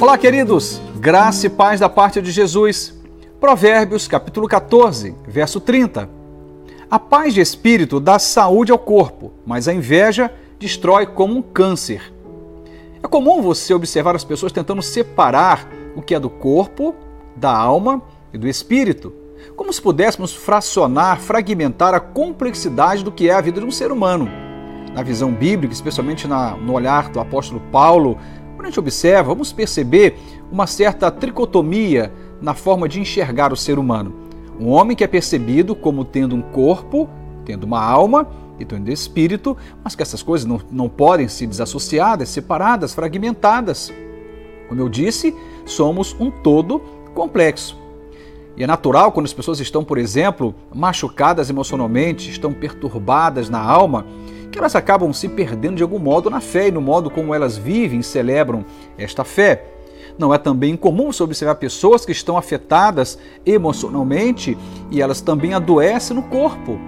Olá, queridos, graça e paz da parte de Jesus. Provérbios, capítulo 14, verso 30. A paz de espírito dá saúde ao corpo, mas a inveja destrói como um câncer. É comum você observar as pessoas tentando separar o que é do corpo, da alma e do espírito, como se pudéssemos fracionar, fragmentar a complexidade do que é a vida de um ser humano. Na visão bíblica, especialmente na, no olhar do apóstolo Paulo, quando a gente observa, vamos perceber uma certa tricotomia na forma de enxergar o ser humano. Um homem que é percebido como tendo um corpo, tendo uma alma e tendo espírito, mas que essas coisas não, não podem ser desassociadas, separadas, fragmentadas. Como eu disse, somos um todo complexo. E é natural quando as pessoas estão, por exemplo, machucadas emocionalmente, estão perturbadas na alma, que elas acabam se perdendo de algum modo na fé e no modo como elas vivem e celebram esta fé. Não é também incomum observar pessoas que estão afetadas emocionalmente e elas também adoecem no corpo.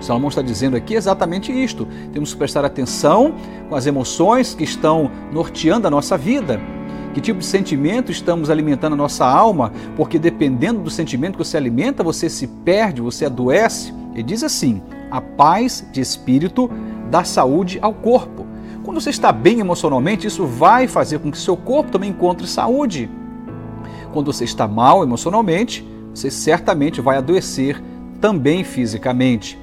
Salomão está dizendo aqui exatamente isto. Temos que prestar atenção com as emoções que estão norteando a nossa vida. Que tipo de sentimento estamos alimentando a nossa alma? Porque dependendo do sentimento que você alimenta, você se perde, você adoece. Ele diz assim: a paz de espírito dá saúde ao corpo. Quando você está bem emocionalmente, isso vai fazer com que seu corpo também encontre saúde. Quando você está mal emocionalmente, você certamente vai adoecer também fisicamente.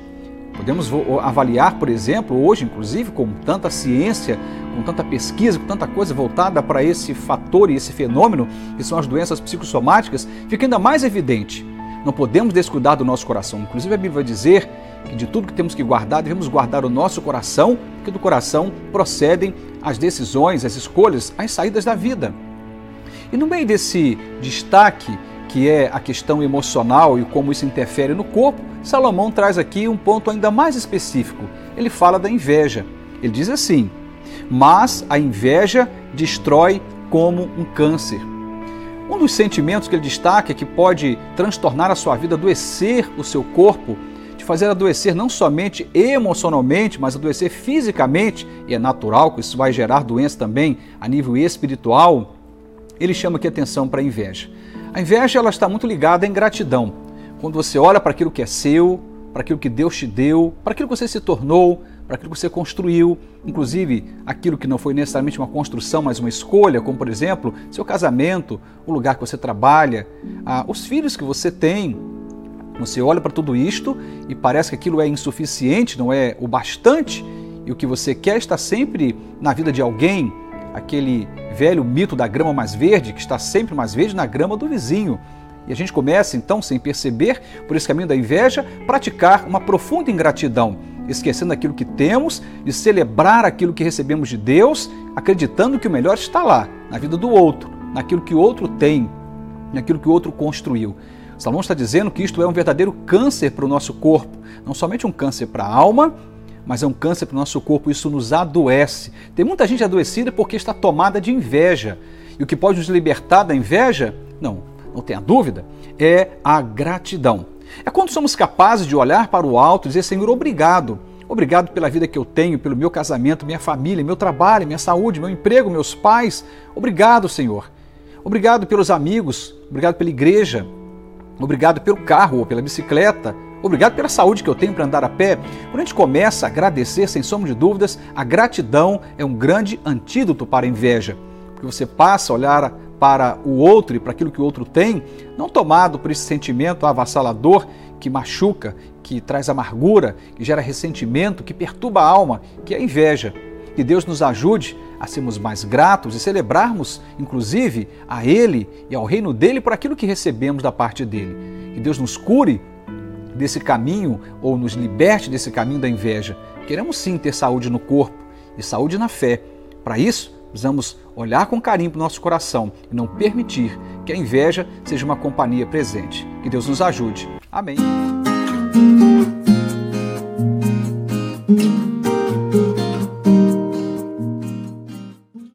Podemos avaliar, por exemplo, hoje, inclusive, com tanta ciência, com tanta pesquisa, com tanta coisa voltada para esse fator e esse fenômeno, que são as doenças psicossomáticas, fica ainda mais evidente. Não podemos descuidar do nosso coração. Inclusive, a Bíblia vai dizer que de tudo que temos que guardar, devemos guardar o nosso coração, porque do coração procedem as decisões, as escolhas, as saídas da vida. E no meio desse destaque, que é a questão emocional e como isso interfere no corpo, Salomão traz aqui um ponto ainda mais específico. Ele fala da inveja. Ele diz assim: Mas a inveja destrói como um câncer. Um dos sentimentos que ele destaca que pode transtornar a sua vida, adoecer o seu corpo, de fazer adoecer não somente emocionalmente, mas adoecer fisicamente, e é natural que isso vai gerar doença também a nível espiritual, ele chama aqui atenção para a inveja. A inveja ela está muito ligada à ingratidão. Quando você olha para aquilo que é seu, para aquilo que Deus te deu, para aquilo que você se tornou, para aquilo que você construiu, inclusive aquilo que não foi necessariamente uma construção, mas uma escolha, como por exemplo, seu casamento, o lugar que você trabalha, ah, os filhos que você tem, você olha para tudo isto e parece que aquilo é insuficiente, não é o bastante, e o que você quer está sempre na vida de alguém, aquele velho mito da grama mais verde, que está sempre mais verde na grama do vizinho. E a gente começa então, sem perceber, por esse caminho da inveja, praticar uma profunda ingratidão, esquecendo aquilo que temos, de celebrar aquilo que recebemos de Deus, acreditando que o melhor está lá, na vida do outro, naquilo que o outro tem, naquilo que o outro construiu. Salomão está dizendo que isto é um verdadeiro câncer para o nosso corpo, não somente um câncer para a alma, mas é um câncer para o nosso corpo, isso nos adoece. Tem muita gente adoecida porque está tomada de inveja. E o que pode nos libertar da inveja, não, não tenha dúvida, é a gratidão. É quando somos capazes de olhar para o alto e dizer, Senhor, obrigado. Obrigado pela vida que eu tenho, pelo meu casamento, minha família, meu trabalho, minha saúde, meu emprego, meus pais. Obrigado, Senhor. Obrigado pelos amigos, obrigado pela igreja, Obrigado pelo carro ou pela bicicleta. Obrigado pela saúde que eu tenho para andar a pé. Quando a gente começa a agradecer, sem sombra de dúvidas, a gratidão é um grande antídoto para a inveja. Porque você passa a olhar para o outro e para aquilo que o outro tem, não tomado por esse sentimento avassalador que machuca, que traz amargura, que gera ressentimento, que perturba a alma, que é a inveja. Que Deus nos ajude a sermos mais gratos e celebrarmos, inclusive, a Ele e ao reino dele por aquilo que recebemos da parte dele. Que Deus nos cure desse caminho ou nos liberte desse caminho da inveja. Queremos sim ter saúde no corpo e saúde na fé. Para isso, precisamos olhar com carinho para o nosso coração e não permitir que a inveja seja uma companhia presente. Que Deus nos ajude. Amém.